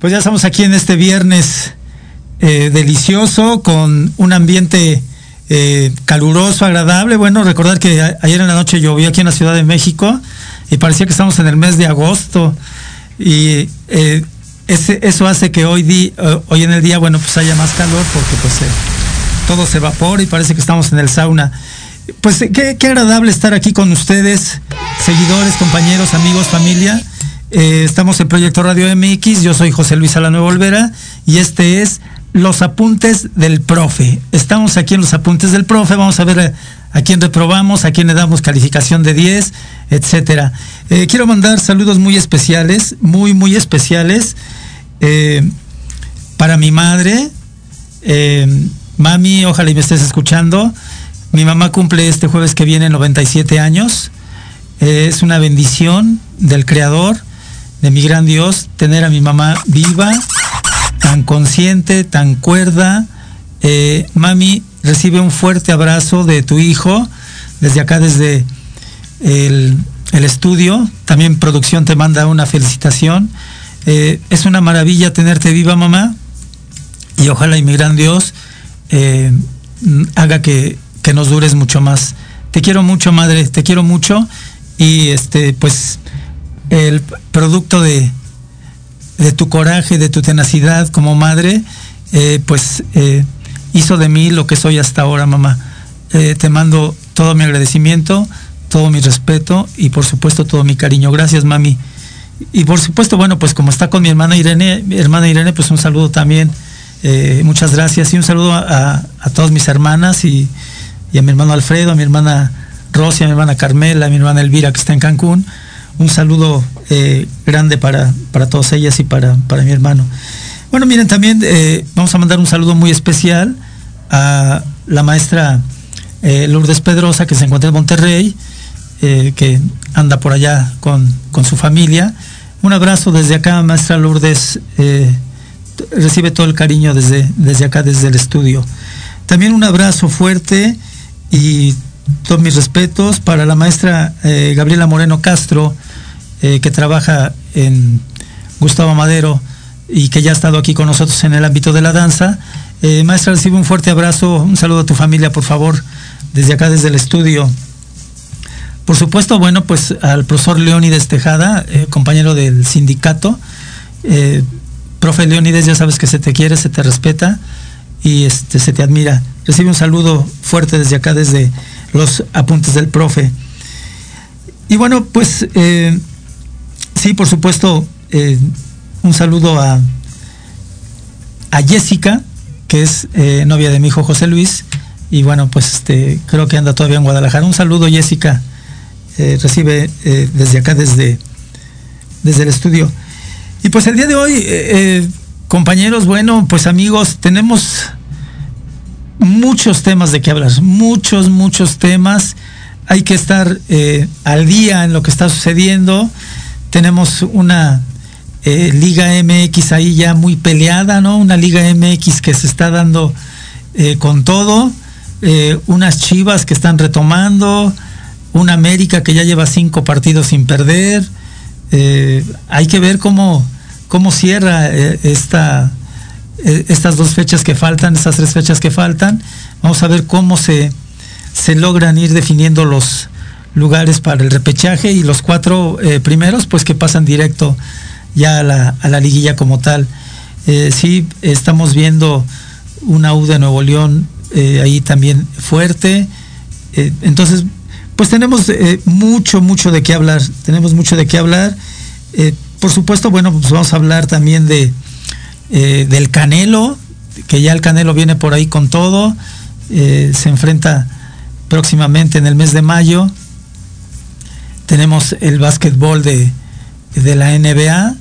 Pues ya estamos aquí en este viernes eh, delicioso con un ambiente eh, caluroso, agradable. Bueno, recordar que ayer en la noche llovió aquí en la Ciudad de México y parecía que estamos en el mes de agosto y eh, ese- eso hace que hoy, di- hoy en el día, bueno, pues haya más calor porque pues todo se evapora y parece que estamos en el sauna. Pues qué, qué agradable estar aquí con ustedes, seguidores, compañeros, amigos, familia. Eh, estamos en Proyecto Radio MX, yo soy José Luis Alanuevo Olvera y este es Los Apuntes del Profe. Estamos aquí en Los Apuntes del Profe, vamos a ver a, quién reprobamos, a quién le damos calificación de 10, etcétera. Eh, quiero mandar saludos muy especiales, muy, muy especiales eh, para mi madre, mami, ojalá y me estés escuchando. Mi mamá cumple este jueves que viene 97 años. Es una bendición del Creador, de mi gran Dios, tener a mi mamá viva, tan consciente, tan cuerda. Eh, mami, recibe un fuerte abrazo de tu hijo, desde acá, desde el, estudio. También producción te manda una felicitación. Eh, es una maravilla tenerte viva, mamá y ojalá y mi gran Dios eh, haga que, que nos dures mucho más. Te quiero mucho, madre, te quiero mucho y este, pues el producto de, de tu coraje, de tu tenacidad como madre, eh, pues eh, hizo de mí lo que soy hasta ahora, mamá. Eh, te mando todo mi agradecimiento, todo mi respeto y por supuesto todo mi cariño. Gracias, mami. Y por supuesto, bueno, pues como está con mi hermana Irene, mi hermana Irene, pues un saludo también. Muchas gracias y un saludo a, a todas mis hermanas y, y a mi hermano Alfredo, a mi hermana Rosy, a mi hermana Carmela, a mi hermana Elvira que está en Cancún. Un saludo eh, grande para, para todas ellas y para, para mi hermano. Bueno, miren, también eh, vamos a mandar un saludo muy especial a la maestra eh, Lourdes Pedrosa, que se encuentra en Monterrey, que anda por allá con, con su familia. Un abrazo desde acá, maestra Lourdes. recibe todo el cariño desde, desde acá, desde el estudio. También un abrazo fuerte y todos mis respetos para la maestra Gabriela Moreno Castro, eh, que trabaja en Gustavo Madero y que ya ha estado aquí con nosotros en el ámbito de la danza. Eh, maestra, recibe un fuerte abrazo, un saludo a tu familia, por favor, desde acá, desde el estudio. Por supuesto, bueno, pues al profesor Leónides Tejada, eh, compañero del sindicato. Eh, profe Leónides, ya sabes que se te quiere, se te respeta y este, se te admira. Recibe un saludo fuerte desde acá, desde los apuntes del profe. Y bueno, pues sí, por supuesto, eh, un saludo a, a Jessica, que es eh, novia de mi hijo José Luis. Y bueno, pues este, creo que anda todavía en Guadalajara. Un saludo, Jessica. Eh, recibe desde acá, desde, desde el estudio. Y pues el día de hoy, compañeros, bueno, pues amigos, tenemos muchos temas de qué hablar, muchos, muchos temas. Hay que estar al día en lo que está sucediendo. Tenemos una eh, Liga MX ahí ya muy peleada, ¿no? Una Liga MX que se está dando eh, con todo. Eh, unas Chivas que están retomando. Una América que ya lleva cinco partidos sin perder. Hay que ver cómo, cómo cierra esta, estas dos fechas que faltan, estas tres fechas que faltan. Vamos a ver cómo se, se logran ir definiendo los lugares para el repechaje y los cuatro eh, primeros, pues que pasan directo ya a la, a la liguilla como tal. Eh, sí, estamos viendo una U de Nuevo León eh, ahí también fuerte. Entonces, pues tenemos mucho, mucho de qué hablar. Tenemos mucho de qué hablar. por supuesto, bueno, pues vamos a hablar también de del Canelo, que ya el Canelo viene por ahí con todo. se enfrenta próximamente en el mes de mayo. Tenemos el básquetbol de, de la NBA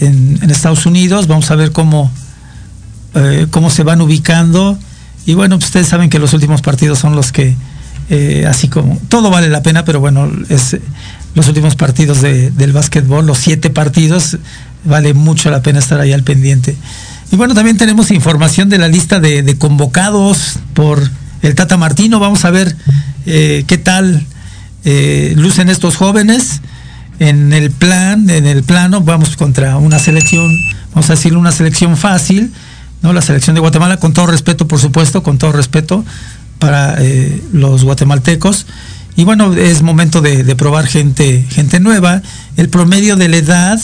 en, Estados Unidos. Vamos a ver cómo, cómo se van ubicando y bueno, ustedes saben que los últimos partidos son los que, eh, así como, todo vale la pena, pero bueno, es los últimos partidos del básquetbol, los siete partidos, vale mucho la pena estar ahí al pendiente. Y bueno, también tenemos información de la lista de, convocados por el Tata Martino. Vamos a ver eh, qué tal eh, lucen estos jóvenes en el plan, en el plano. Vamos contra una selección, vamos a decirle una selección fácil ¿no? La selección de Guatemala, con todo respeto, por supuesto, con todo respeto para eh, los guatemaltecos. Y bueno, es momento de, probar gente, gente nueva. El promedio de la edad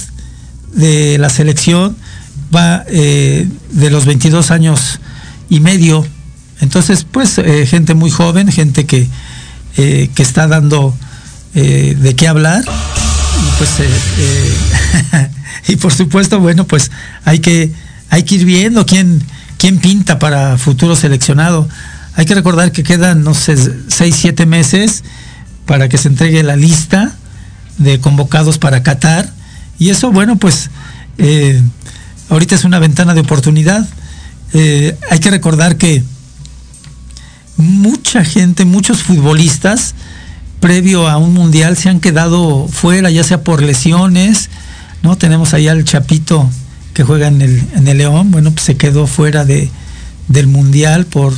de la selección va eh, de los 22 años y medio. Entonces, pues, gente muy joven, gente que, que está dando de qué hablar. Y pues, y por supuesto, bueno, pues hay que hay que ir viendo quién, quién pinta para futuro seleccionado. Hay que recordar que quedan, no sé, seis, siete meses para que se entregue la lista de convocados para Qatar. Y eso, bueno, pues eh, ahorita es una ventana de oportunidad. Eh, hay que recordar que mucha gente, muchos futbolistas, previo a un mundial, se han quedado fuera, ya sea por lesiones, ¿no? Tenemos ahí al Chapito que juega en el, en el León, bueno, pues se quedó fuera de, del Mundial por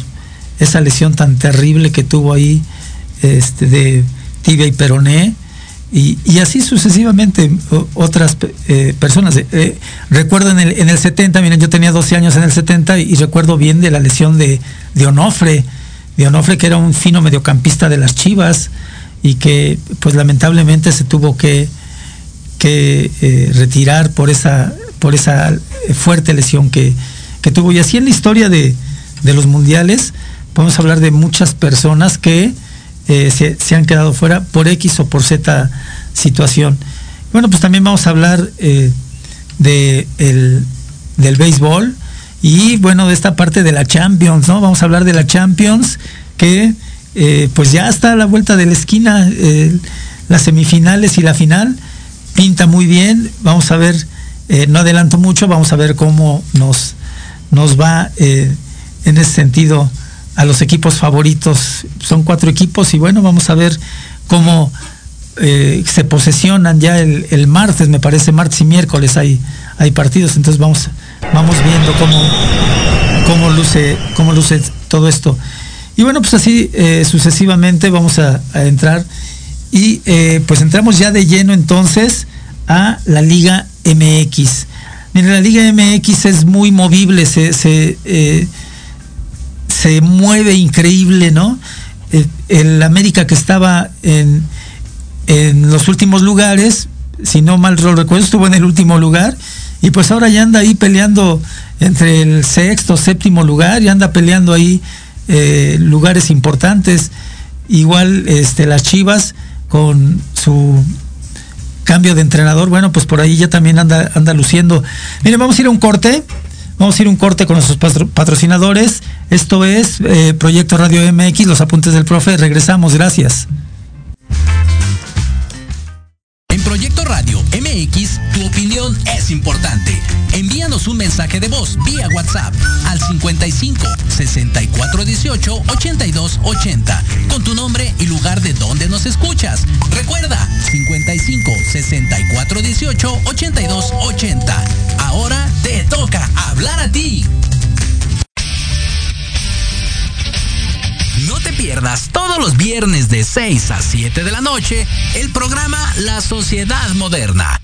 esa lesión tan terrible que tuvo ahí este, de tibia y peroné. Y, así sucesivamente otras eh, personas. Eh, recuerdo en el, en el 70, miren, yo tenía 12 años en el 70 y, recuerdo bien de la lesión de, de Onofre, de Onofre que era un fino mediocampista de las Chivas y que pues lamentablemente se tuvo que, que eh, retirar por esa por esa fuerte lesión que, tuvo. Y así en la historia de, los mundiales, podemos hablar de muchas personas que eh, se, han quedado fuera por X o por Z situación. Bueno, pues también vamos a hablar eh, de del béisbol y bueno, de esta parte de la Champions, ¿no? Vamos a hablar de la Champions que eh, pues ya está a la vuelta de la esquina, las semifinales y la final, pinta muy bien, vamos a ver eh, no adelanto mucho, vamos a ver cómo nos, nos va eh, en ese sentido a los equipos favoritos. Son cuatro equipos y bueno, vamos a ver cómo eh, se posesionan ya el, martes, me parece, martes y miércoles hay, hay partidos, entonces vamos, vamos viendo cómo, cómo, luce, cómo luce todo esto. Y bueno, pues así sucesivamente vamos a, entrar y pues entramos ya de lleno entonces a la Liga MX. Mira, la Liga MX es muy movible, se, se, eh, mueve increíble, ¿no? El, América que estaba en, en los últimos lugares, si no mal recuerdo, estuvo en el último lugar y pues ahora ya anda ahí peleando entre el sexto, séptimo lugar y anda peleando ahí eh, lugares importantes. Igual este, las Chivas con su cambio de entrenador, bueno, pues por ahí ya también anda, anda luciendo. Miren, vamos a ir a un corte. Vamos a ir a un corte con nuestros patrocinadores. Esto es eh, Proyecto Radio MX, los apuntes del profe. Regresamos, gracias. En Proyecto Radio MX, tu opinión es importante. Envíanos un mensaje de voz vía WhatsApp al 55 64 18 82 80 con tu nombre y lugar de donde nos escuchas. Recuerda 55 64 18 82 80. Ahora te toca hablar a ti. No te pierdas todos los viernes de 6 a 7 de la noche el programa La Sociedad Moderna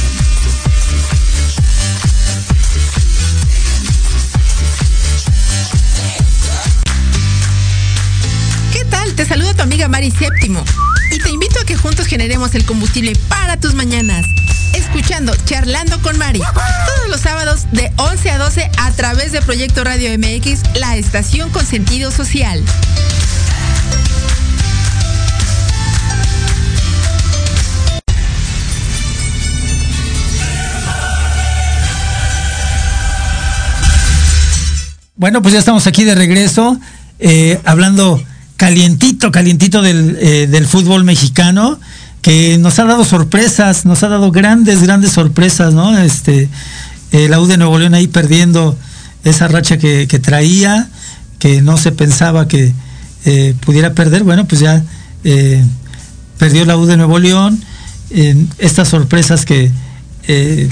Te saluda tu amiga Mari Séptimo y te invito a que juntos generemos el combustible para tus mañanas. Escuchando Charlando con Mari todos los sábados de 11 a 12 a través de Proyecto Radio MX, la estación con sentido social. Bueno, pues ya estamos aquí de regreso, eh, hablando calientito, calientito del, eh, del, fútbol mexicano, que nos ha dado sorpresas, nos ha dado grandes, grandes sorpresas, ¿no? Este, eh, la U de Nuevo León ahí perdiendo esa racha que, traía, que no se pensaba que eh, pudiera perder, bueno, pues ya eh, perdió la U de Nuevo León, estas sorpresas que eh,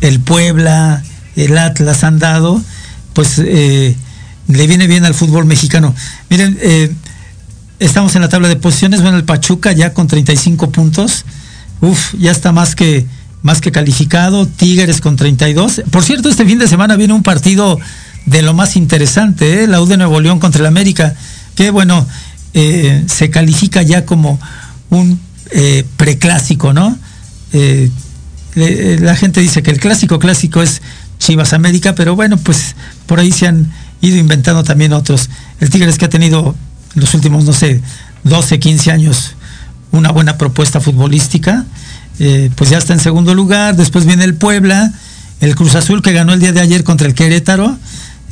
el Puebla, el Atlas han dado, pues le viene bien al fútbol mexicano. Miren, Estamos en la tabla de posiciones. Bueno, el Pachuca ya con 35 puntos. Uf, ya está más que, más que calificado. Tigres con 32. Por cierto, este fin de semana viene un partido de lo más interesante, ¿eh? la U de Nuevo León contra el América, que bueno, eh, se califica ya como un eh, preclásico, ¿no? La gente dice que el clásico clásico es Chivas América, pero bueno, pues por ahí se han ido inventando también otros. El Tigres que ha tenido los últimos, no sé, 12, 15 años una buena propuesta futbolística. Eh, pues ya está en segundo lugar. Después viene el Puebla, el Cruz Azul que ganó el día de ayer contra el Querétaro.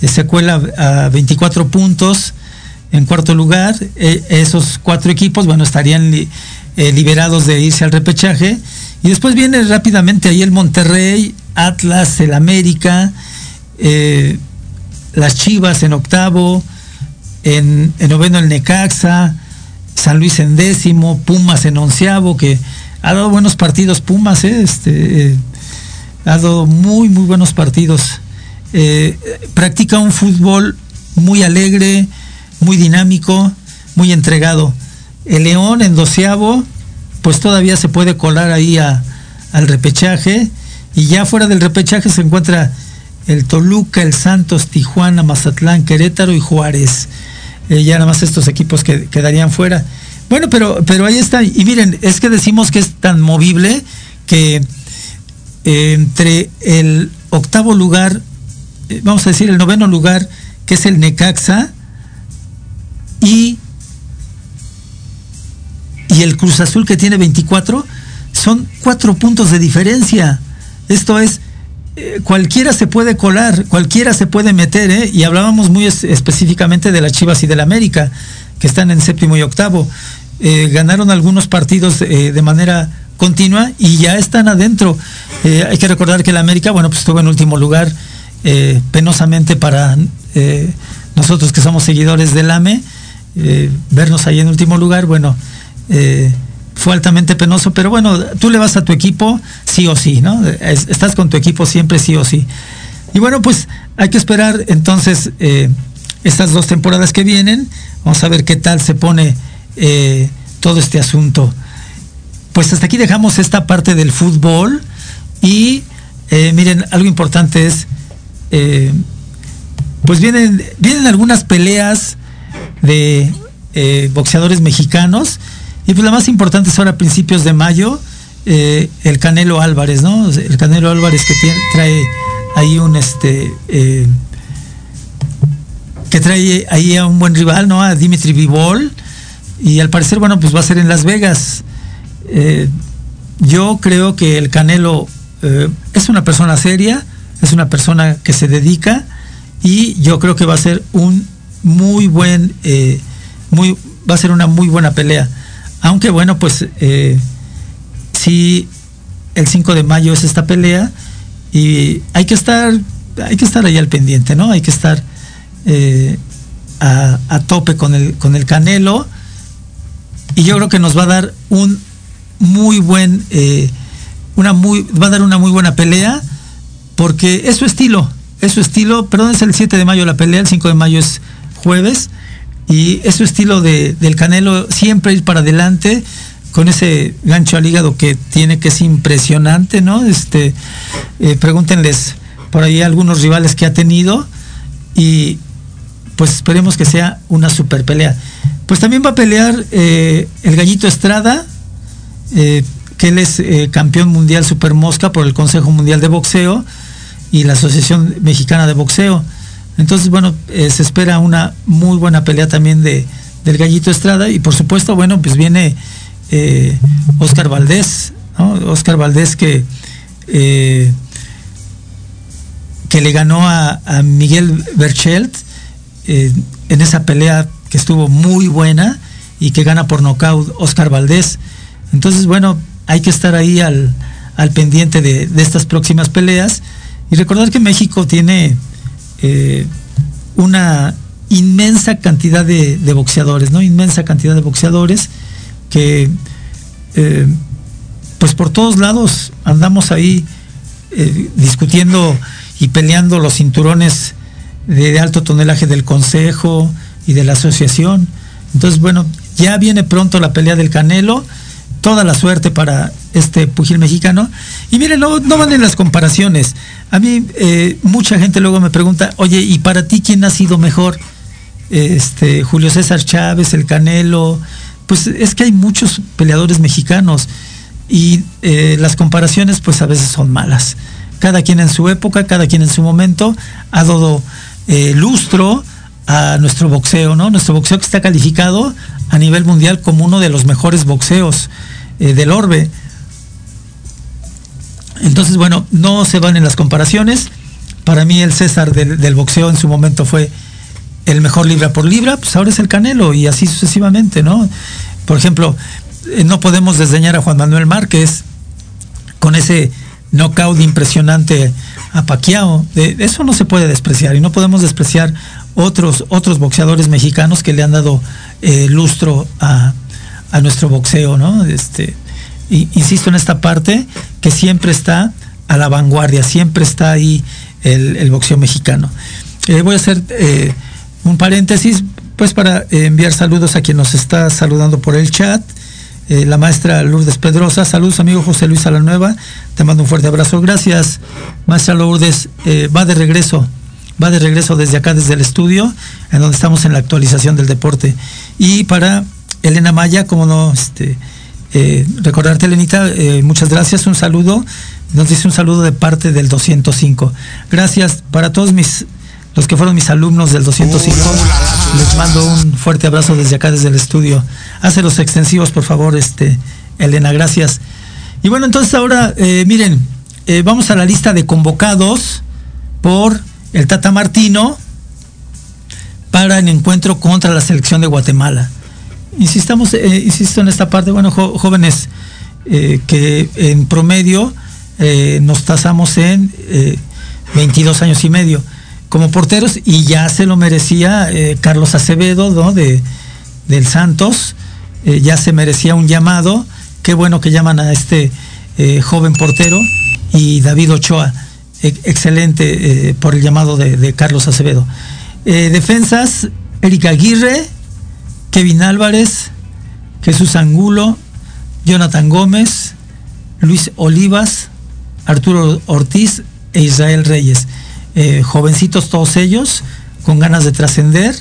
Eh, se cuela a 24 puntos en cuarto lugar. Eh, esos cuatro equipos, bueno, estarían li liberados de irse al repechaje. Y después viene rápidamente ahí el Monterrey, Atlas, el América, las Chivas en octavo, en, en, noveno el Necaxa, San Luis en décimo, Pumas en onceavo, que ha dado buenos partidos Pumas, ¿eh? este, eh, ha dado muy, muy buenos partidos. Eh, practica un fútbol muy alegre, muy dinámico, muy entregado. El León en doceavo, pues todavía se puede colar ahí a, al repechaje, y ya fuera del repechaje se encuentra el Toluca, el Santos, Tijuana, Mazatlán, Querétaro y Juárez eh, ya nada más estos equipos que quedarían fuera. Bueno, pero, pero ahí está. Y miren, es que decimos que es tan movible que eh, entre el octavo lugar, eh, vamos a decir el noveno lugar, que es el Necaxa, y, y el Cruz Azul que tiene 24, son cuatro puntos de diferencia. Esto es, eh, cualquiera se puede colar, cualquiera se puede meter, ¿eh? y hablábamos muy es, específicamente de las Chivas y del América, que están en séptimo y octavo. Eh, ganaron algunos partidos eh, de manera continua y ya están adentro. hay que recordar que el América, bueno, pues estuvo en último lugar, penosamente para nosotros que somos seguidores del AME, vernos ahí en último lugar, bueno, fue altamente penoso, pero bueno, tú le vas a tu equipo sí o sí, ¿no? Estás con tu equipo siempre sí o sí. Y bueno, pues hay que esperar entonces eh, estas dos temporadas que vienen. Vamos a ver qué tal se pone eh, todo este asunto. Pues hasta aquí dejamos esta parte del fútbol y eh, miren, algo importante es, pues vienen, vienen algunas peleas de boxeadores mexicanos y pues la más importante es ahora a principios de mayo eh, el Canelo Álvarez, ¿no? El Canelo Álvarez que trae ahí un este eh, que trae ahí a un buen rival, ¿no? A Dimitri Vivol y al parecer, bueno, pues va a ser en Las Vegas. Eh, yo creo que el Canelo es una persona seria, es una persona que se dedica y yo creo que va a ser un muy buen, muy, va a ser una muy buena pelea. Aunque bueno, pues sí, el 5 de mayo es esta pelea y hay que estar, hay que estar ahí al pendiente, ¿no? Hay que estar eh, a, tope con el, con el Canelo y yo creo que nos va a dar un muy buen, eh, una muy, va a dar una muy buena pelea porque es su estilo, es su estilo, perdón, es el 7 de mayo la pelea, el 5 de mayo es jueves y es su estilo de, del Canelo siempre ir para adelante con ese gancho al hígado que tiene que es impresionante, ¿no? Este, eh, pregúntenles por ahí algunos rivales que ha tenido y pues esperemos que sea una super pelea. Pues también va a pelear eh, el Gallito Estrada, eh, que él es campeón mundial super mosca por el Consejo Mundial de Boxeo y la Asociación Mexicana de Boxeo. Entonces, bueno, se espera una muy buena pelea también de, del Gallito Estrada y por supuesto, bueno, pues viene eh, Oscar Valdés, Oscar Valdés que, eh, que le ganó a, Miguel Berchelt eh, en esa pelea que estuvo muy buena y que gana por nocaut Oscar Valdés. Entonces, bueno, hay que estar ahí al, pendiente de, estas próximas peleas y recordar que México tiene una inmensa cantidad de, de, boxeadores, ¿no? Inmensa cantidad de boxeadores que eh, pues por todos lados andamos ahí eh, discutiendo y peleando los cinturones de, alto tonelaje del Consejo y de la asociación. Entonces, bueno, ya viene pronto la pelea del Canelo. Toda la suerte para este pugil mexicano. Y miren, no, no van en las comparaciones. A mí eh, mucha gente luego me pregunta, oye, ¿y para ti quién ha sido mejor? Este, Julio César Chávez, el Canelo, pues es que hay muchos peleadores mexicanos y eh, las comparaciones pues a veces son malas. Cada quien en su época, cada quien en su momento ha dado eh, lustro a nuestro boxeo, ¿no? Nuestro boxeo que está calificado a nivel mundial como uno de los mejores boxeos del orbe. Entonces, bueno, no se van en las comparaciones. Para mí el César del boxeo en su momento fue el mejor libra por libra, pues ahora es el Canelo y así sucesivamente, ¿no? Por ejemplo, eh, no podemos desdeñar a Juan Manuel Márquez con ese knockout impresionante a Paquiao. eso no se puede despreciar y no podemos despreciar otros, otros boxeadores mexicanos que le han dado eh, lustro a, nuestro boxeo, ¿no? Este, insisto en esta parte que siempre está a la vanguardia, siempre está ahí el, boxeo mexicano. Eh, voy a hacer un paréntesis, pues para eh, enviar saludos a quien nos está saludando por el chat. Eh, la maestra Lourdes Pedrosa, saludos amigo José Luis Alanueva, te mando un fuerte abrazo, gracias maestra Lourdes, eh, va de regreso, va de regreso desde acá, desde el estudio, en donde estamos en la actualización del deporte. Y para Elena Maya, como no, este, recordarte Elenita, muchas gracias, un saludo, nos dice un saludo de parte del 205. Gracias para todos mis los que fueron mis alumnos del 205. Les mando un fuerte abrazo desde acá, desde el estudio. Hace los extensivos, por favor, este, Elena, gracias. Y bueno, entonces ahora, eh, miren, eh, vamos a la lista de convocados por el Tata Martino para el encuentro contra la selección de Guatemala. Insistamos, eh, insisto en esta parte, bueno, jóvenes que en promedio nos tasamos en 22 años y medio como porteros y ya se lo merecía eh, Carlos Acevedo, ¿no? De, del Santos, eh, ya se merecía un llamado, qué bueno que llaman a este eh, joven portero y David Ochoa, e, excelente por el llamado de, Carlos Acevedo. defensas, Erika Aguirre, Kevin Álvarez, Jesús Angulo, Jonathan Gómez, Luis Olivas, Arturo Ortiz e Israel Reyes. Eh, jovencitos todos ellos, con ganas de trascender,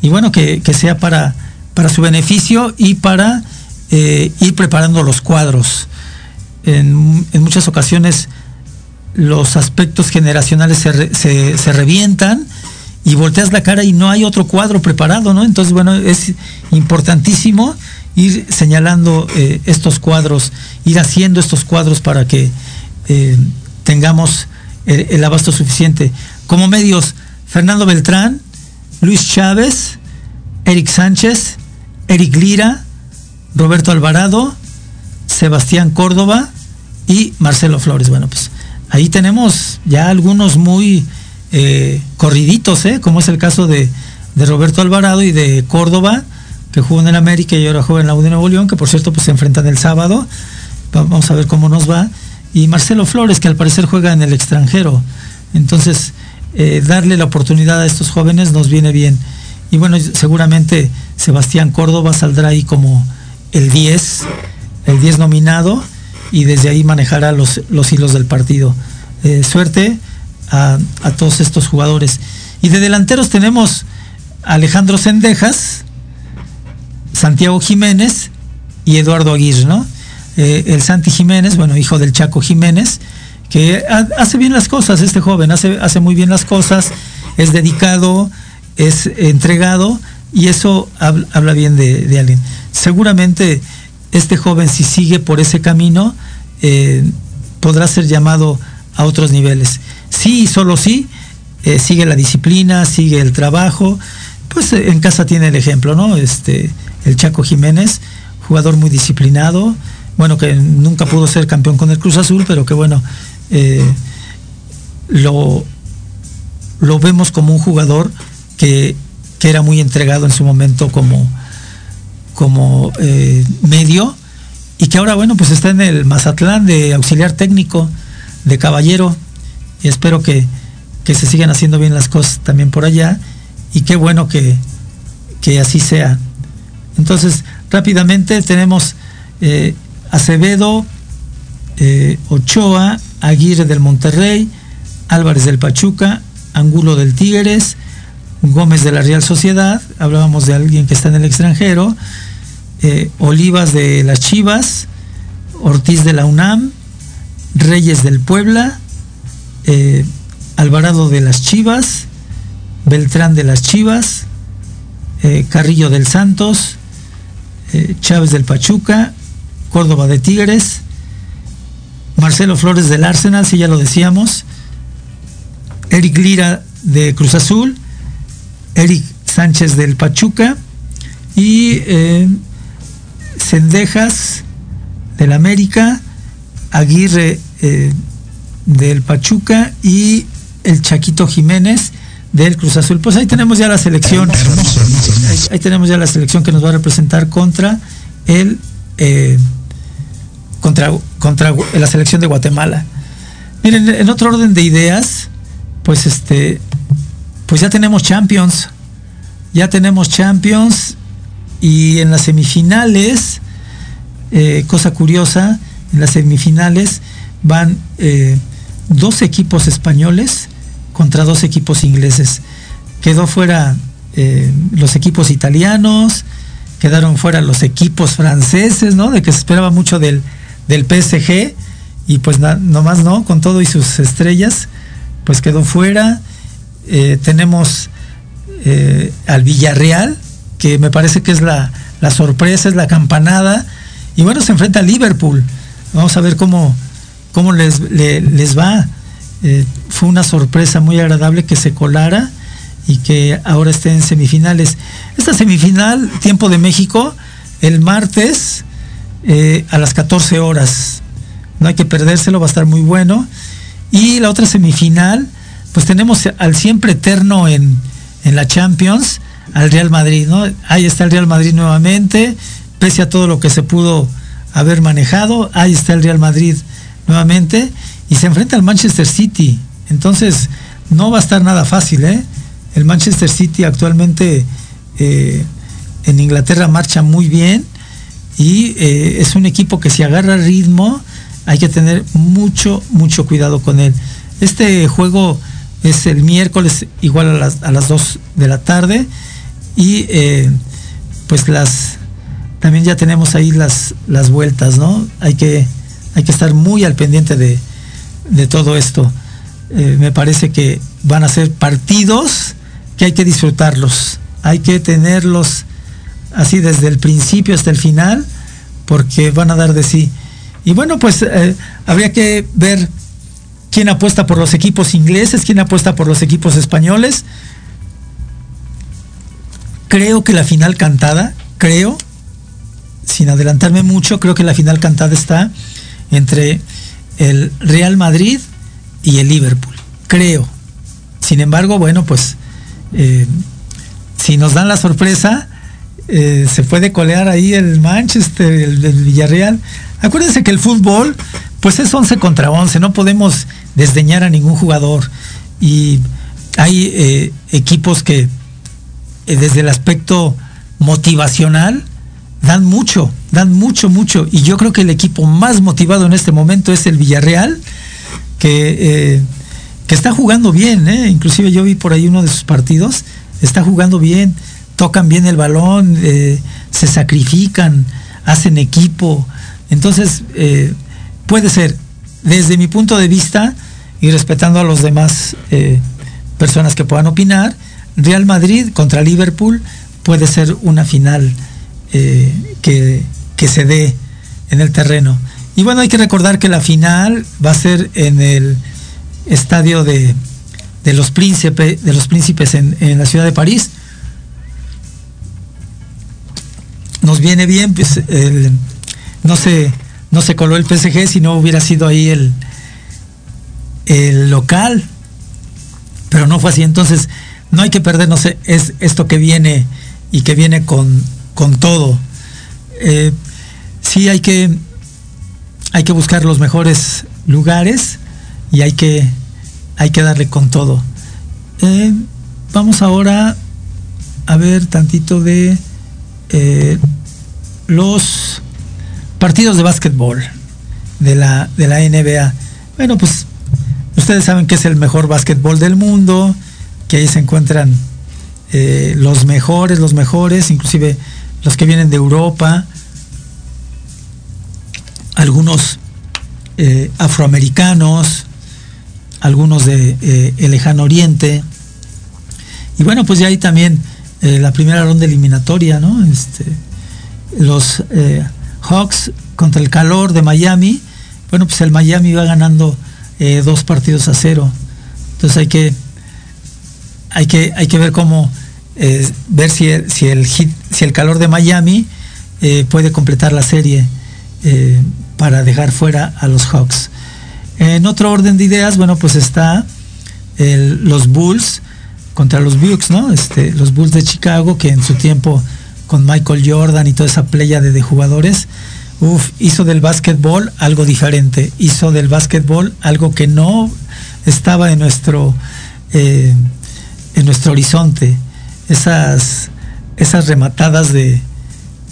y bueno, que, sea para, para su beneficio y para eh, ir preparando los cuadros. en, muchas ocasiones los aspectos generacionales se, se, revientan y volteas la cara y no hay otro cuadro preparado, ¿no? Entonces, bueno, es importantísimo ir señalando eh, estos cuadros, ir haciendo estos cuadros para que eh, tengamos el, abasto suficiente. Como medios, Fernando Beltrán, Luis Chávez, Eric Sánchez, Eric Lira, Roberto Alvarado, Sebastián Córdoba y Marcelo Flores. Bueno, pues ahí tenemos ya algunos muy eh, corriditos, ¿eh? como es el caso de, Roberto Alvarado y de Córdoba, que jugó en el América y ahora juega en la Unión de Nuevo León, que por cierto pues se enfrentan el sábado. Vamos a ver cómo nos va. Y Marcelo Flores, que al parecer juega en el extranjero. Entonces, eh, darle la oportunidad a estos jóvenes nos viene bien. Y bueno, seguramente Sebastián Córdoba saldrá ahí como el 10, el 10 nominado y desde ahí manejará los, los hilos del partido. Suerte a, todos estos jugadores. Y de delanteros tenemos Alejandro Sendejas, Santiago Jiménez y Eduardo Aguirre, ¿no? Eh, el Santi Jiménez, bueno, hijo del Chaco Jiménez, que hace bien las cosas, este joven, hace, hace muy bien las cosas, es dedicado, es entregado y eso habla, bien de, alguien. Seguramente este joven si sigue por ese camino eh, podrá ser llamado a otros niveles. Sí y solo sí, eh, sigue la disciplina, sigue el trabajo, pues eh, en casa tiene el ejemplo, ¿no? Este, el Chaco Jiménez, jugador muy disciplinado, bueno, que nunca pudo ser campeón con el Cruz Azul, pero que bueno, lo, lo vemos como un jugador que que era muy entregado en su momento como, como eh, medio y que ahora, bueno, pues está en el Mazatlán de auxiliar técnico, de caballero, y espero que, se sigan haciendo bien las cosas también por allá, y qué bueno que, así sea. Entonces, rápidamente tenemos eh, Acevedo, eh, Ochoa, Aguirre del Monterrey, Álvarez del Pachuca, Angulo del Tigres, Gómez de la Real Sociedad, hablábamos de alguien que está en el extranjero, eh, Olivas de las Chivas, Ortiz de la UNAM, Reyes del Puebla, eh, Alvarado de las Chivas, Beltrán de las Chivas, eh, Carrillo del Santos, Chávez del Pachuca, Córdoba de Tigres, Marcelo Flores del Arsenal, si ya lo decíamos, Eric Lira de Cruz Azul, Eric Sánchez del Pachuca y eh, Cendejas del América, Aguirre eh, del Pachuca y el Chaquito Jiménez del Cruz Azul. Pues ahí tenemos ya la selección. Ahí, tenemos ya la selección que nos va a representar contra el eh, contra, contra la selección de Guatemala. Miren, en otro orden de ideas, pues este pues ya tenemos Champions. Ya tenemos Champions y en las semifinales, eh, cosa curiosa, en las semifinales van eh, dos equipos españoles contra dos equipos ingleses. Quedó fuera eh, los equipos italianos, quedaron fuera los equipos franceses, ¿no? De que se esperaba mucho del, del PSG y pues nomás no, con todo y sus estrellas, pues quedó fuera. Eh, tenemos eh, al Villarreal, que me parece que es la, sorpresa, es la campanada, y bueno, se enfrenta a Liverpool. Vamos a ver cómo, cómo les, les va. Eh, fue una sorpresa muy agradable que se colara y que ahora esté en semifinales. Esta semifinal, tiempo de México, el martes a las 14 horas. No hay que perdérselo, va a estar muy bueno. Y la otra semifinal pues tenemos al siempre eterno en, la Champions, al Real Madrid, ¿no? Ahí está el Real Madrid nuevamente, pese a todo lo que se pudo haber manejado, ahí está el Real Madrid nuevamente y se enfrenta al Manchester City. Entonces, no va a estar nada fácil, ¿eh? El Manchester City actualmente eh, en Inglaterra marcha muy bien y eh, es un equipo que si agarra ritmo hay que tener mucho, mucho cuidado con él. Este juego es el miércoles igual a las, a las 2 de la tarde y eh, pues las también ya tenemos ahí las, las vueltas, ¿no? Hay que hay que estar muy al pendiente de, todo esto. Eh, me parece que van a ser partidos que hay que disfrutarlos, hay que tenerlos así desde el principio hasta el final, porque van a dar de sí. Y bueno, pues eh, habría que ver quién apuesta por los equipos ingleses, quién apuesta por los equipos españoles. Creo que la final cantada, creo, sin adelantarme mucho, creo que la final cantada está entre el Real Madrid y el Liverpool. Creo. Sin embargo, bueno, pues eh, si nos dan la sorpresa, eh, se puede colear ahí el Manchester, el, Villarreal. Acuérdense que el fútbol, pues es 11 contra 11, no podemos desdeñar a ningún jugador. Y hay eh, equipos que desde el aspecto motivacional dan mucho, dan mucho, mucho. Y yo creo que el equipo más motivado en este momento es el Villarreal, que, que está jugando bien, inclusive yo vi por ahí uno de sus partidos, está jugando bien tocan bien el balón, eh, se sacrifican, hacen equipo. Entonces, eh, puede ser, desde mi punto de vista, y respetando a los demás eh, personas que puedan opinar, Real Madrid contra Liverpool puede ser una final que, que se dé en el terreno. Y bueno, hay que recordar que la final va a ser en el estadio de, de los, príncipes, de los príncipes en, en la ciudad de París nos viene bien, pues no se no se coló el PSG si no hubiera sido ahí el, el local. Pero no fue así. Entonces, no hay que perdernos es esto que viene y que viene con, con todo. Eh, sí hay que hay que buscar los mejores lugares y hay que hay que darle con todo. Eh, vamos ahora a ver tantito de eh, los partidos de básquetbol de la, de la NBA. Bueno, pues ustedes saben que es el mejor básquetbol del mundo, que ahí se encuentran los mejores, los mejores, inclusive los que vienen de Europa, algunos eh, afroamericanos, algunos de el lejano oriente. Y bueno, pues ya hay también la primera ronda eliminatoria, ¿no? Este, los eh, Hawks contra el calor de Miami, bueno, pues el Miami va ganando eh, dos partidos a cero. Entonces hay que, hay que, hay que ver cómo, eh, ver si el, si, el si el calor de Miami puede completar la serie para dejar fuera a los Hawks. En otro orden de ideas, bueno, pues está los Bulls contra los Bucks, ¿no? Este, los Bulls de Chicago, que en su tiempo con Michael Jordan y toda esa playa de, jugadores, hizo del básquetbol algo diferente, hizo del básquetbol algo que no estaba nuestro, eh, en nuestro horizonte. Esas, esas rematadas de,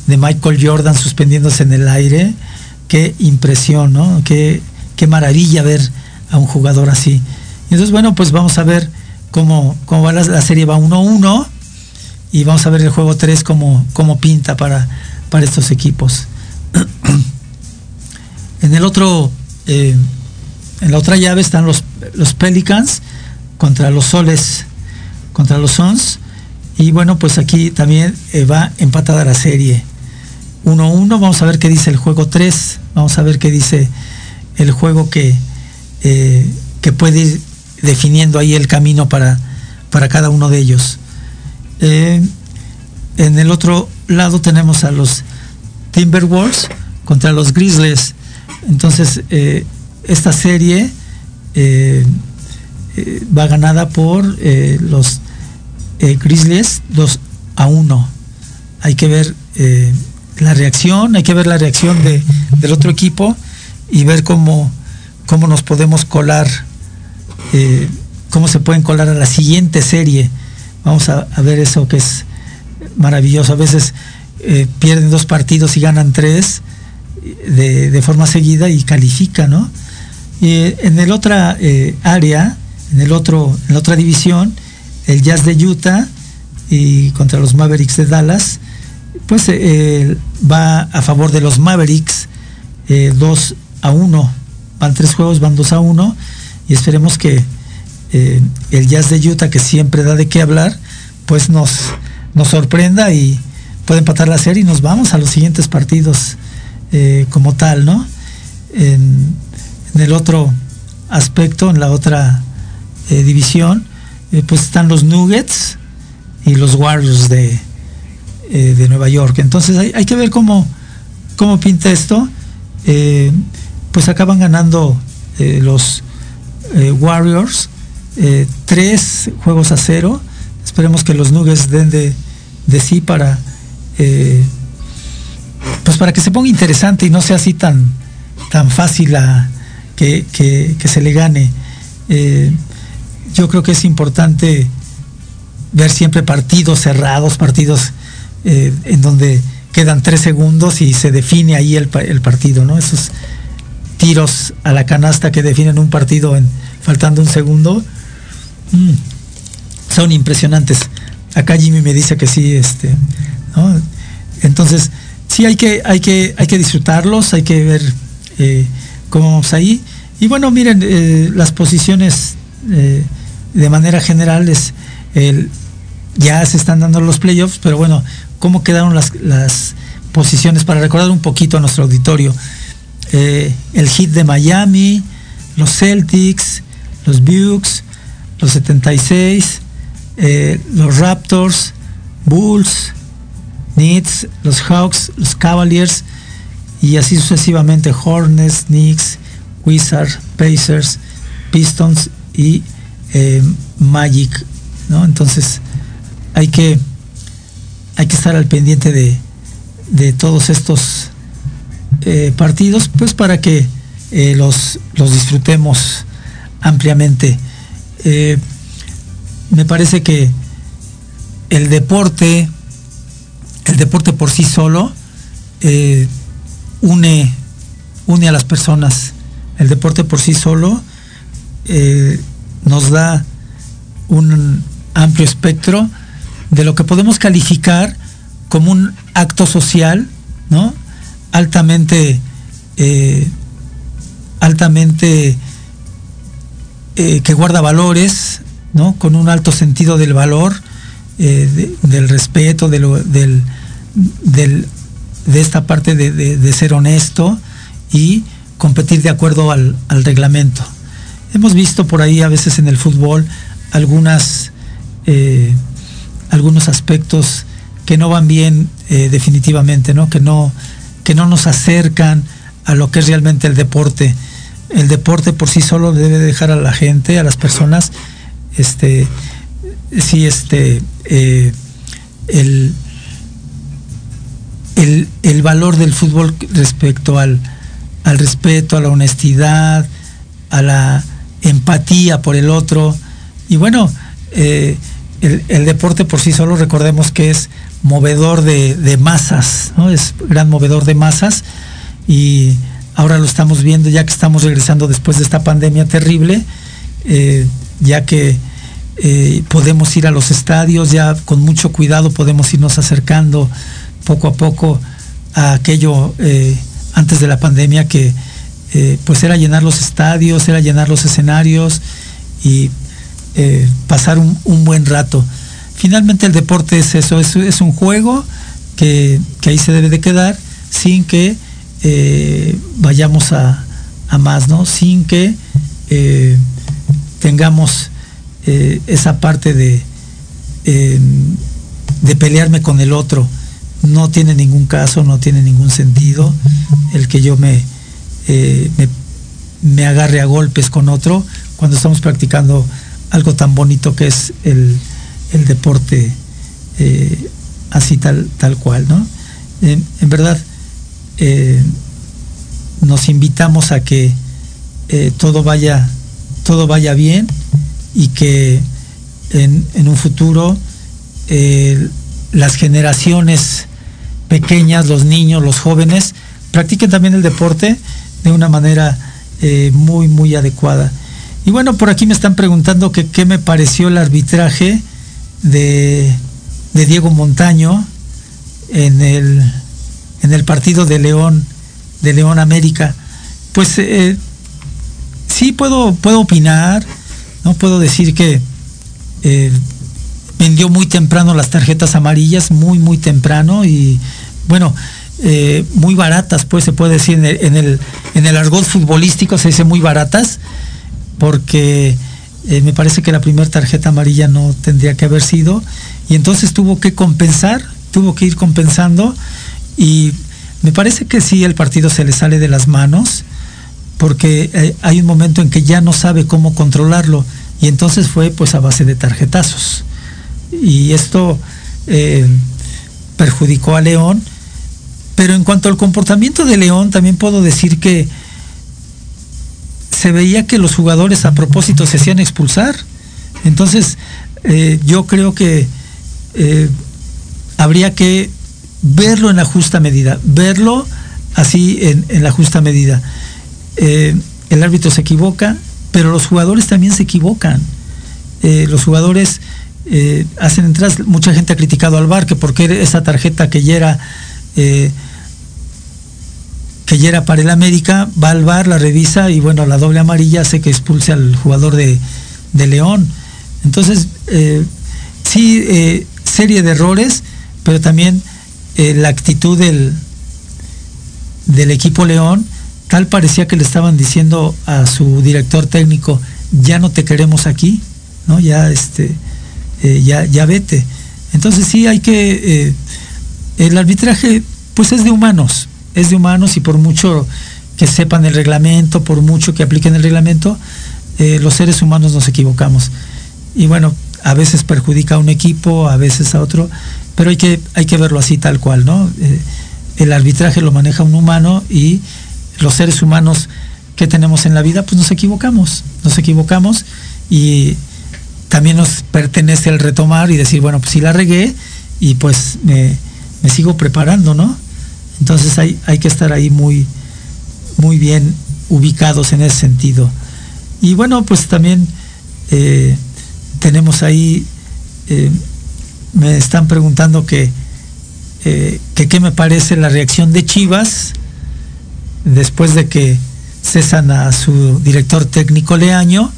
Michael Jordan suspendiéndose en el aire, qué impresión, ¿no? Qué, qué maravilla ver a un jugador así. Entonces, bueno, pues vamos a ver cómo, cómo va la, la serie, va 1-1 y vamos a ver el juego 3 cómo, pinta para, para estos equipos. en el otro, eh, en la otra llave están los, los Pelicans contra los Soles, contra los Sons. Y bueno, pues aquí también eh, va empatada la serie. 1-1, vamos a ver qué dice el juego 3, vamos a ver qué dice el juego que, eh, que puede ir definiendo ahí el camino para, para cada uno de ellos. Eh, en el otro lado tenemos a los Timberwolves contra los Grizzlies. Entonces, esta serie va ganada por los Grizzlies 2 a 1. Hay que ver la reacción, hay que ver la reacción del otro equipo y ver cómo, cómo nos podemos colar, cómo se pueden colar a la siguiente serie Vamos a, ver eso que es maravilloso. A veces eh, pierden dos partidos y ganan tres de, forma seguida y califican, ¿no? En el otra eh, área, en el otro, en la otra división, el Jazz de Utah y contra los Mavericks de Dallas, pues eh, va a favor de los Mavericks 2 a uno. Van tres juegos, van dos a uno. Y esperemos que eh, el Jazz de Utah, que siempre da de qué hablar, pues nos, nos sorprenda y puede empatar la serie y nos vamos a los siguientes partidos eh, como tal, ¿no? En, el otro aspecto, en la otra eh, pues están los Nuggets y los Warriors de, de Nueva York. Entonces hay, hay, que ver cómo, cómo pinta esto. pues acaban ganando los Warriors eh, tres juegos a cero. Esperemos que los Nuggets den de, sí para eh, pues para que se ponga interesante y no sea así tan, tan fácil a, que, se le gane. Eh, yo creo que es importante ver siempre partidos cerrados, partidos en donde quedan tres segundos y se define ahí el, partido, ¿no? Esos tiros a la canasta que definen un partido faltando un segundo, Mm. son impresionantes. Acá Jimmy me dice que sí, este, Entonces, sí hay que, hay que, hay que disfrutarlos, hay que ver eh, cómo vamos ahí. Y bueno, miren, eh, las posiciones eh, de manera general es el, ya se están dando los playoffs, pero bueno, cómo quedaron las, las posiciones para recordar un poquito a nuestro auditorio. el hit de Miami, los Celtics, los Bucks, los 76, eh, los Raptors, Bulls, Knicks, los Hawks, los Cavaliers y así sucesivamente Hornets, Knicks, Wizards, Pacers, Pistons y eh, Magic, ¿no? Entonces hay que hay que estar al pendiente de, de todos estos eh, partidos, pues para que los, los disfrutemos ampliamente. Eh, me parece que el deporte, el deporte por sí solo, eh, une, une a las personas. El deporte por sí solo eh, nos da un amplio espectro de lo que podemos calificar como un acto social, ¿no? Altamente, altamente eh, que guarda valores, ¿no? Con un alto sentido del valor, eh, del respeto, de, del, de esta parte de, ser honesto y competir de acuerdo al, reglamento. Hemos visto por ahí a veces en el fútbol algunas, eh, algunos aspectos que no van bien definitivamente, ¿no? Que, no, que no nos acercan a lo que es realmente el deporte el deporte por sí solo debe dejar a la gente, a las personas, este, sí, este, eh, el, el, valor del fútbol respecto al, al respeto, a la honestidad, a la empatía por el otro. Y bueno, eh, el, deporte por sí solo recordemos que es movedor de, masas, ¿no? es gran movedor de masas y Ahora lo estamos viendo ya que estamos regresando después de esta pandemia terrible, eh, ya que eh, podemos ir a los estadios, ya con mucho cuidado podemos irnos acercando poco a poco a aquello antes de la pandemia que pues era llenar los estadios, era llenar los escenarios y pasar un, buen rato. Finalmente el deporte es eso, es, un juego que, que ahí se debe de quedar sin que eh, vayamos a, más, ¿no? Sin que eh, tengamos eh, esa parte de, de pelearme con el otro. No tiene ningún caso, no tiene ningún sentido el que yo me, me, agarre a golpes con otro cuando estamos practicando algo tan bonito que es el, deporte así tal, tal cual, ¿no? en verdad, eh, nos invitamos a que eh, todo, vaya, todo vaya bien y que en, un futuro eh, las generaciones pequeñas, los niños, los jóvenes, practiquen también el deporte de una manera muy, muy adecuada. Y bueno, por aquí me están preguntando que qué me pareció el arbitraje de, de Diego Montaño en el en el partido de León, de León América. pues eh, sí puedo, puedo opinar, no puedo decir que eh, vendió muy temprano las tarjetas amarillas, muy, muy temprano y bueno, eh, muy baratas, pues se puede decir en el, en el, argot futbolístico se dice muy baratas, porque me parece que la primera tarjeta amarilla no tendría que haber sido, y entonces tuvo que compensar, tuvo que ir compensando, y me parece que sí el partido se le sale de las manos, porque eh, hay un momento en que ya no sabe cómo controlarlo y entonces fue pues a base de tarjetazos. Y esto eh, perjudicó a León, pero en cuanto al comportamiento de León también puedo decir que se veía que los jugadores a propósito se hacían expulsar. Entonces eh, yo creo que habría que verlo en la justa medida, verlo así en la justa medida. Eh, el árbitro se equivoca, pero los jugadores también se equivocan. Eh, los jugadores eh, hacen entradas, mucha gente ha criticado al VAR que porque esa tarjeta que ya era que ya era para el América, va al VAR, la revisa y bueno, la doble amarilla hace que expulse al jugador de, de León. Entonces, sí, serie de errores, pero también la actitud del, del equipo León tal parecía que le estaban diciendo a su director técnico, ya no te queremos aquí, ¿no? Ya, este, eh, ya, ya vete. Entonces sí hay que, eh, el arbitraje pues es de humanos, es de humanos y por mucho que sepan el reglamento, por mucho que apliquen el reglamento, eh, los seres humanos nos equivocamos. Y bueno, a veces perjudica a un equipo, a veces a otro, pero hay que, hay que verlo así tal cual, ¿no? el arbitraje lo maneja un humano y los seres humanos que tenemos en la vida, pues nos equivocamos, nos equivocamos y también nos pertenece el retomar y decir, bueno, pues si la regué y pues me, sigo preparando, ¿no? Entonces hay, hay, que estar ahí muy, muy bien ubicados en ese sentido. Y bueno, pues también eh, tenemos ahí, eh, me están preguntando eh, que qué me parece la reacción de Chivas después de que cesan a su director técnico Leaño,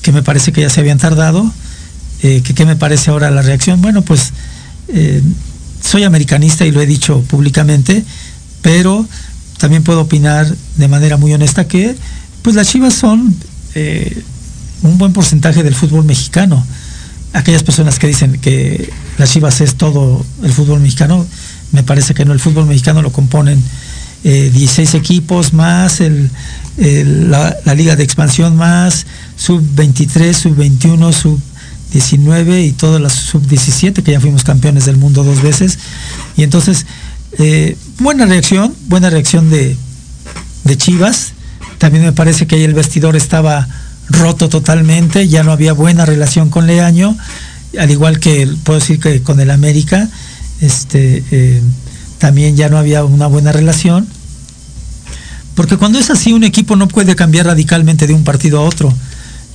que me parece que ya se habían tardado, que qué me parece ahora la reacción. Bueno, pues soy americanista y lo he dicho públicamente, pero también puedo opinar de manera muy honesta que pues las Chivas son eh, un buen porcentaje del fútbol mexicano. Aquellas personas que dicen que las Chivas es todo el fútbol mexicano, me parece que no, el fútbol mexicano lo componen 16 eh, equipos más el, la, liga de expansión más, sub 23, sub 21, sub 19 y todas las sub 17 que ya fuimos campeones del mundo dos veces. Y entonces, eh, buena reacción, buena reacción de, de Chivas. También me parece que ahí el vestidor estaba roto totalmente, ya no había buena relación con Leaño, al igual que puedo decir que con el América. Este, eh, también ya no había una buena relación. Porque cuando es así, un equipo no puede cambiar radicalmente de un partido a otro.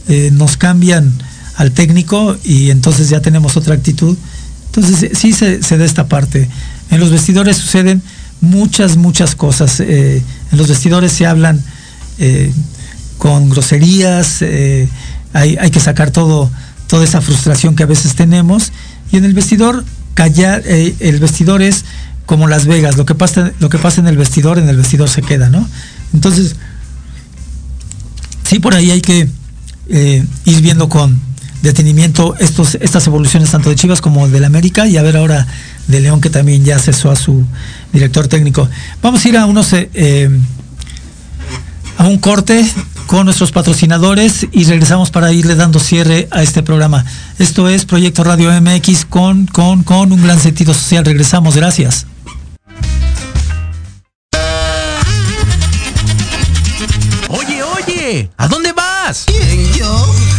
Eh, nos cambian al técnico y entonces ya tenemos otra actitud. Entonces sí se, da esta parte. En los vestidores suceden muchas, muchas cosas. Eh, en los vestidores se hablan eh, con groserías, hay, hay, que sacar todo, toda esa frustración que a veces tenemos. Y en el vestidor, callar, el vestidor es como Las Vegas, lo que pasa, lo que pasa en el vestidor, en el vestidor se queda, ¿no? Entonces, sí por ahí hay que eh, ir viendo con detenimiento estos, estas evoluciones tanto de Chivas como del América y a ver ahora de León que también ya cesó a su director técnico. Vamos a ir a unos eh, a un corte con nuestros patrocinadores y regresamos para irle dando cierre a este programa. Esto es Proyecto Radio MX con, con, con un gran sentido social. Regresamos, gracias. ¿A dónde vas? ¿Quién, yo?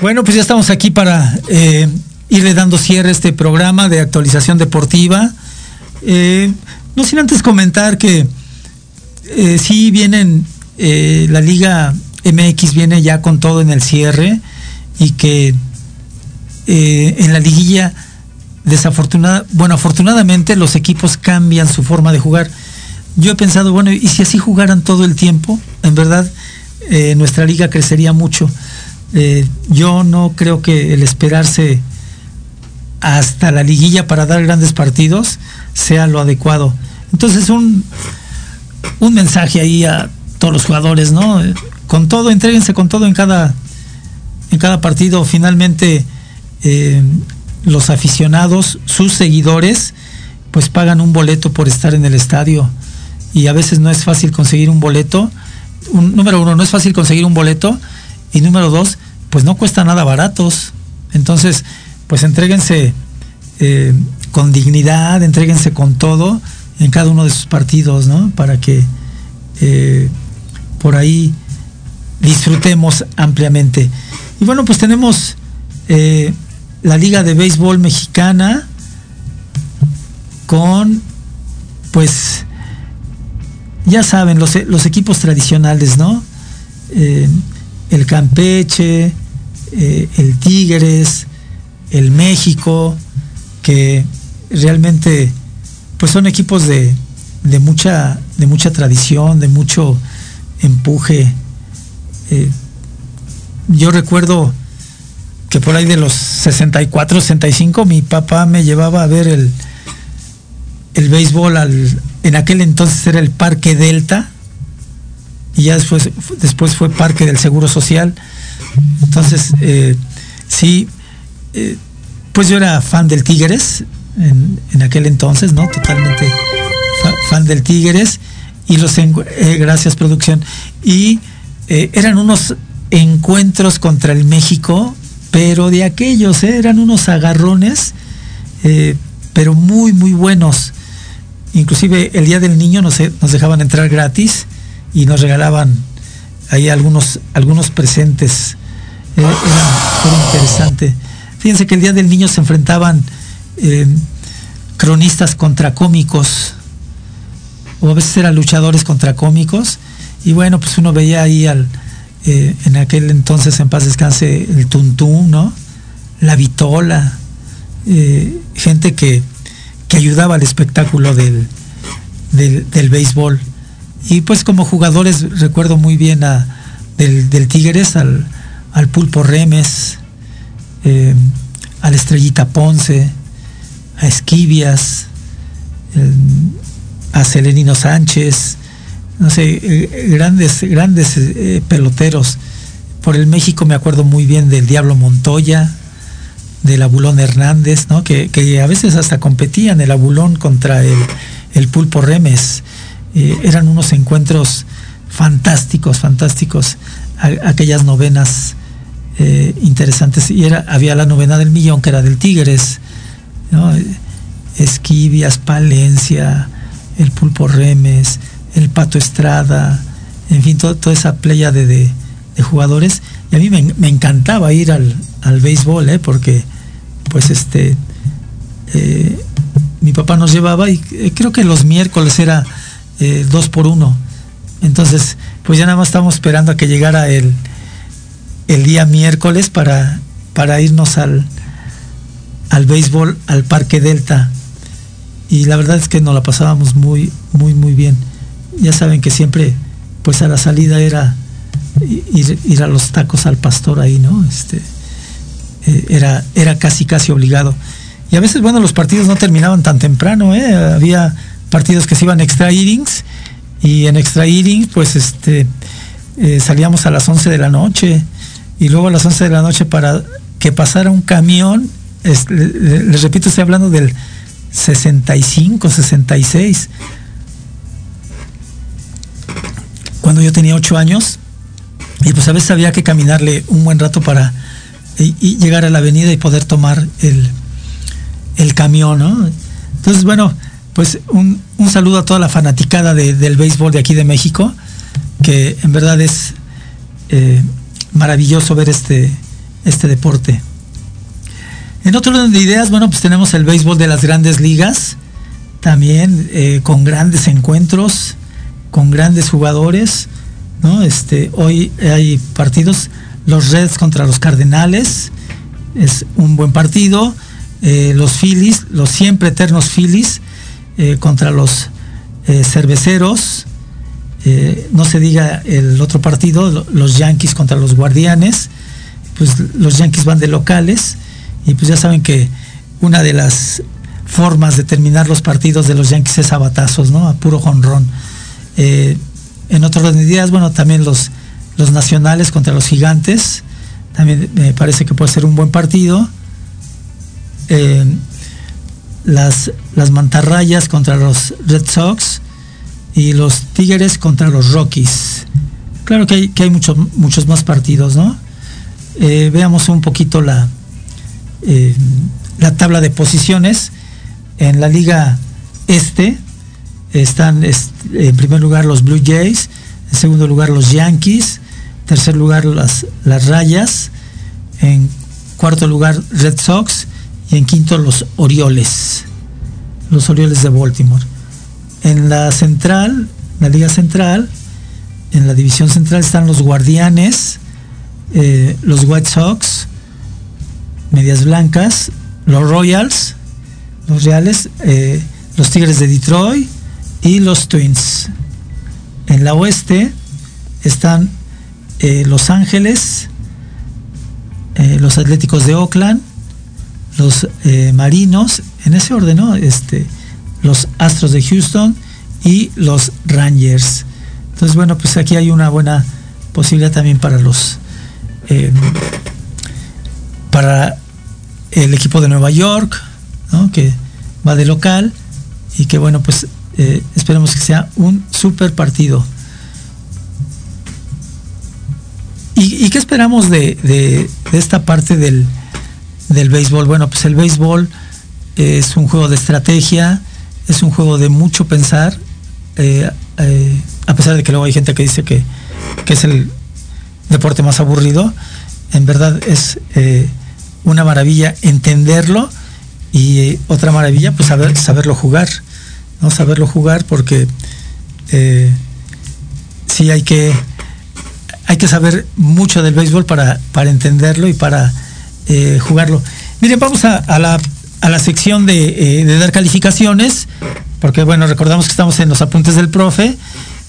Bueno, pues ya estamos aquí para eh, irle dando cierre a este programa de actualización deportiva. Eh, no sin antes comentar que eh, sí vienen, eh, la Liga MX viene ya con todo en el cierre y que eh, en la liguilla, desafortunada, bueno, afortunadamente los equipos cambian su forma de jugar. Yo he pensado, bueno, ¿y si así jugaran todo el tiempo? En verdad, nuestra liga crecería mucho. Eh, yo no creo que el esperarse hasta la liguilla para dar grandes partidos sea lo adecuado. Entonces un, un mensaje ahí a todos los jugadores, ¿no? Con todo, entréguense con todo en cada, en cada partido. Finalmente, eh, los aficionados, sus seguidores, pues pagan un boleto por estar en el estadio. Y a veces no es fácil conseguir un boleto. Número uno, no es fácil conseguir un boleto. Y número dos, pues no cuesta nada baratos. Entonces, pues entréguense eh, con dignidad, entréguense con todo en cada uno de sus partidos, ¿no? Para que eh, por ahí disfrutemos ampliamente. Y bueno, pues tenemos eh, la Liga de Béisbol Mexicana con, pues, ya saben, los, los equipos tradicionales, ¿no? El Campeche, eh, el Tigres, el México, que realmente pues son equipos de, de mucha, de mucha tradición, de mucho empuje. Eh, yo recuerdo que por ahí de los 64, 65, mi papá me llevaba a ver el, el béisbol al, en aquel entonces era el Parque Delta, y ya después, después fue Parque del Seguro Social. Entonces, eh, sí, eh, pues yo era fan del Tigres en, en aquel entonces, ¿no? Totalmente fa, fan del Tigres. Y los, eh, gracias producción. Y eh, eran unos encuentros contra el México, pero de aquellos, ¿eh? eran unos agarrones, pero muy, muy buenos. Inclusive el Día del Niño nos dejaban entrar gratis y nos regalaban ahí algunos, algunos presentes. Era, era, interesante. Fíjense que el Día del Niño se enfrentaban eh, cronistas contra cómicos, o a veces eran luchadores contra cómicos, y bueno, pues uno veía ahí al, eh, en aquel entonces en paz descanse el Tuntún, ¿no? La Vitola, eh, gente que, que, ayudaba al espectáculo del, del, del béisbol y pues como jugadores recuerdo muy bien a, del, Tigres al, al, Pulpo Remes, eh, a la Estrellita Ponce, a Esquivias, eh, a Selenino Sánchez, no sé, eh, grandes, grandes peloteros. Por el México me acuerdo muy bien del Diablo Montoya, del Abulón Hernández, ¿no? que, que a veces hasta competían el Abulón contra el, el Pulpo Remes eh, eran unos encuentros fantásticos, fantásticos, aquellas novenas eh, interesantes. Y era, había la novena del millón, que era del Tigres, ¿no? Esquivias, Palencia, el Pulpo Remes, el Pato Estrada, en fin, toda esa playa de, de, de, jugadores. Y a mí me, me encantaba ir al, al béisbol, ¿eh? porque pues este... Eh, mi papá nos llevaba y creo que los miércoles era eh, dos por uno. Entonces, pues ya nada más estamos esperando a que llegara el, el día miércoles para, para irnos al, al béisbol, al Parque Delta. Y la verdad es que nos la pasábamos muy, muy, muy bien. Ya saben que siempre, pues a la salida era ir, ir a los tacos al pastor ahí, ¿no? Este, eh, era, era casi, casi obligado. Y a veces, bueno, los partidos no terminaban tan temprano, ¿eh? Había partidos que se iban extra innings y en extra innings pues este eh, salíamos a las 11 de la noche y luego a las 11 de la noche para que pasara un camión es, les, repito estoy hablando del 65 66 cuando yo tenía 8 años y pues a veces había que caminarle un buen rato para y llegar a la avenida y poder tomar el, el camión ¿no? entonces bueno pues un, un, saludo a toda la fanaticada de, del béisbol de aquí de México, que en verdad es eh, maravilloso ver este, este deporte. En otro orden de ideas, bueno, pues tenemos el béisbol de las grandes ligas, también eh, con grandes encuentros, con grandes jugadores, ¿no? Este, hoy hay partidos, los Reds contra los Cardenales, es un buen partido, eh, los Phillies, los siempre eternos Phillies, eh, contra los cerveceros, no se diga el otro partido, los Yankees contra los Guardianes, pues los Yankees van de locales, y pues ya saben que una de las formas de terminar los partidos de los Yankees es a ¿no? A puro jonrón. Eh, en otras medidas, bueno, también los, los nacionales contra los gigantes, también me parece que puede ser un buen partido. Eh, las, las mantarrayas contra los Red Sox y los Tigres contra los Rockies. Claro que hay, que hay muchos, muchos más partidos, ¿no? Eh, veamos un poquito la, eh, la tabla de posiciones. En la liga este están en primer lugar los Blue Jays, en segundo lugar los Yankees, en tercer lugar las, las Rayas, en cuarto lugar Red Sox y en quinto los Orioles, los Orioles de Baltimore. En la central, la liga central, en la división central están los Guardianes, eh, los White Sox, Medias Blancas, los Royals, los Reales, eh, los Tigres de Detroit y los Twins. En la oeste están eh, Los Ángeles, los Atléticos de Oakland, los Marinos, en ese orden, ¿no? Este, los Astros de Houston y los Rangers. Entonces, bueno, pues aquí hay una buena posibilidad también para los para el equipo de Nueva York, que va de local y que bueno, pues eh, esperemos que sea un super partido. ¿Y, qué esperamos de, esta parte del, del, béisbol? Bueno, pues el béisbol es un juego de estrategia, es un juego de mucho pensar, eh, eh, a pesar de que luego hay gente que dice que, que es el deporte más aburrido, en verdad es una maravilla entenderlo y eh, otra maravilla pues saber, saberlo jugar, ¿no? Saberlo jugar porque eh, sí hay que hay que saber mucho del béisbol para, para entenderlo y para eh, jugarlo. Miren, vamos a, la, a la, sección de, de, dar calificaciones, porque bueno, recordamos que estamos en los apuntes del profe,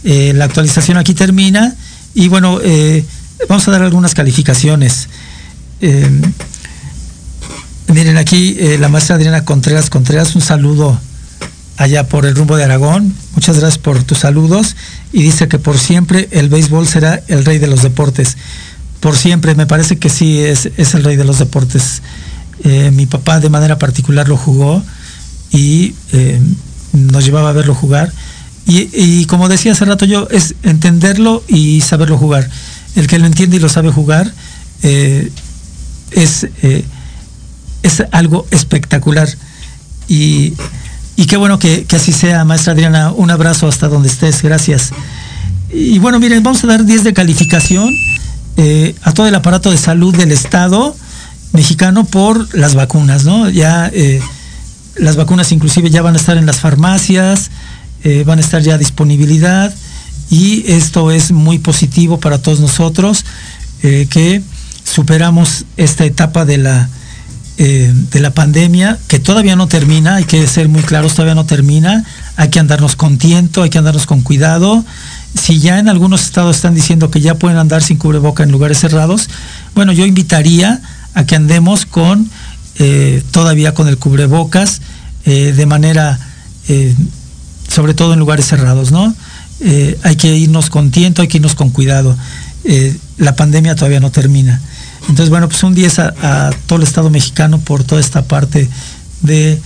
la actualización aquí termina y bueno, vamos a dar algunas calificaciones. Miren aquí eh, la maestra Adriana Contreras Contreras, un saludo allá por el rumbo de Aragón. Muchas gracias por tus saludos. Y dice que por siempre el béisbol será el rey de los deportes. Por siempre, me parece que sí es, es el rey de los deportes. Eh, mi papá de manera particular lo jugó y eh, nos llevaba a verlo jugar. Y, como decía hace rato yo, es entenderlo y saberlo jugar. El que lo entiende y lo sabe jugar es es algo espectacular. Y, qué bueno que, así sea, maestra Adriana. Un abrazo hasta donde estés, gracias. Y bueno, miren, vamos a dar 10 de calificación eh, a todo el aparato de salud del Estado mexicano por las vacunas, ¿no? Ya eh, las vacunas inclusive ya van a estar en las farmacias, eh, van a estar ya a disponibilidad y esto es muy positivo para todos nosotros que superamos esta etapa de la eh, de la pandemia, que todavía no termina, hay que ser muy claros, todavía no termina, hay que andarnos con tiento, hay que andarnos con cuidado. Si ya en algunos estados están diciendo que ya pueden andar sin cubreboca en lugares cerrados, bueno, yo invitaría a que andemos con eh, todavía con el cubrebocas eh, de manera, sobre todo en lugares cerrados, ¿no? hay que irnos con tiento, hay que irnos con cuidado. la pandemia todavía no termina. Entonces, bueno, pues un 10 a, todo el Estado mexicano por toda esta parte de,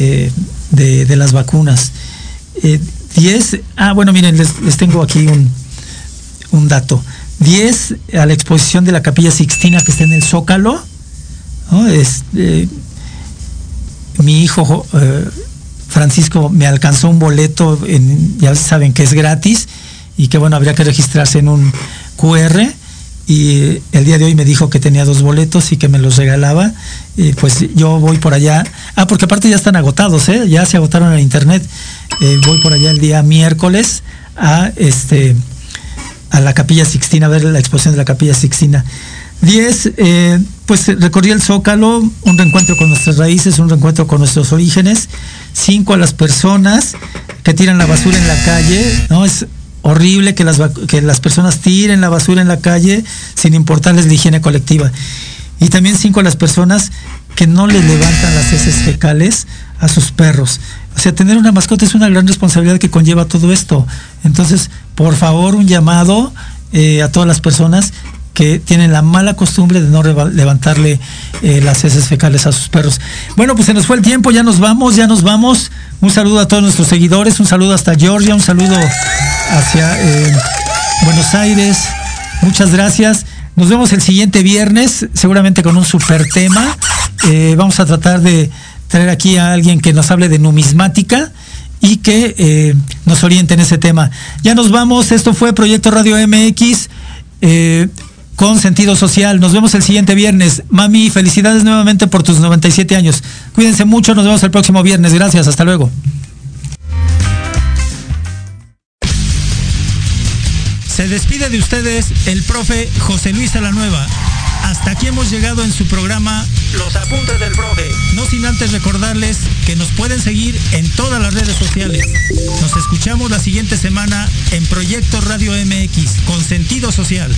eh, de, las vacunas. 10, eh, ah, bueno, miren, les, tengo aquí un, un, dato. 10 a la exposición de la Capilla Sixtina que está en el Zócalo. Es, eh, mi hijo Francisco me alcanzó un boleto, ya saben que es gratis y que bueno, habría que registrarse en un QR y el día de hoy me dijo que tenía dos boletos y que me los regalaba. Y pues yo voy por allá. Ah, porque aparte ya están agotados, ¿eh? Ya se agotaron en internet. Eh, voy por allá el día miércoles a este a la Capilla Sixtina, a ver la exposición de la Capilla Sixtina. 10, eh, pues recorrí el Zócalo, un reencuentro con nuestras raíces, un reencuentro con nuestros orígenes. Cinco a las personas que tiran la basura en la calle, ¿no? Es horrible que las, que las personas tiren la basura en la calle sin importarles la higiene colectiva. Y también cinco las personas que no le levantan las heces fecales a sus perros. O sea, tener una mascota es una gran responsabilidad que conlleva todo esto. Entonces, por favor, un llamado eh, a todas las personas que tienen la mala costumbre de no levantarle eh, las heces fecales a sus perros. Bueno, pues se nos fue el tiempo, ya nos vamos, ya nos vamos. Un saludo a todos nuestros seguidores, un saludo hasta Georgia, un saludo hacia eh, Buenos Aires. Muchas gracias. Nos vemos el siguiente viernes, seguramente con un super tema. Eh, vamos a tratar de traer aquí a alguien que nos hable de numismática y que nos oriente en ese tema. Ya nos vamos, esto fue Proyecto Radio MX con sentido social. Nos vemos el siguiente viernes. Mami, felicidades nuevamente por tus 97 años. Cuídense mucho, nos vemos el próximo viernes. Gracias, hasta luego. Se despide de ustedes el profe José Luis Alanueva. Hasta aquí hemos llegado en su programa Los Apuntes del Profe. No sin antes recordarles que nos pueden seguir en todas las redes sociales. Nos escuchamos la siguiente semana en Proyecto Radio MX con sentido social.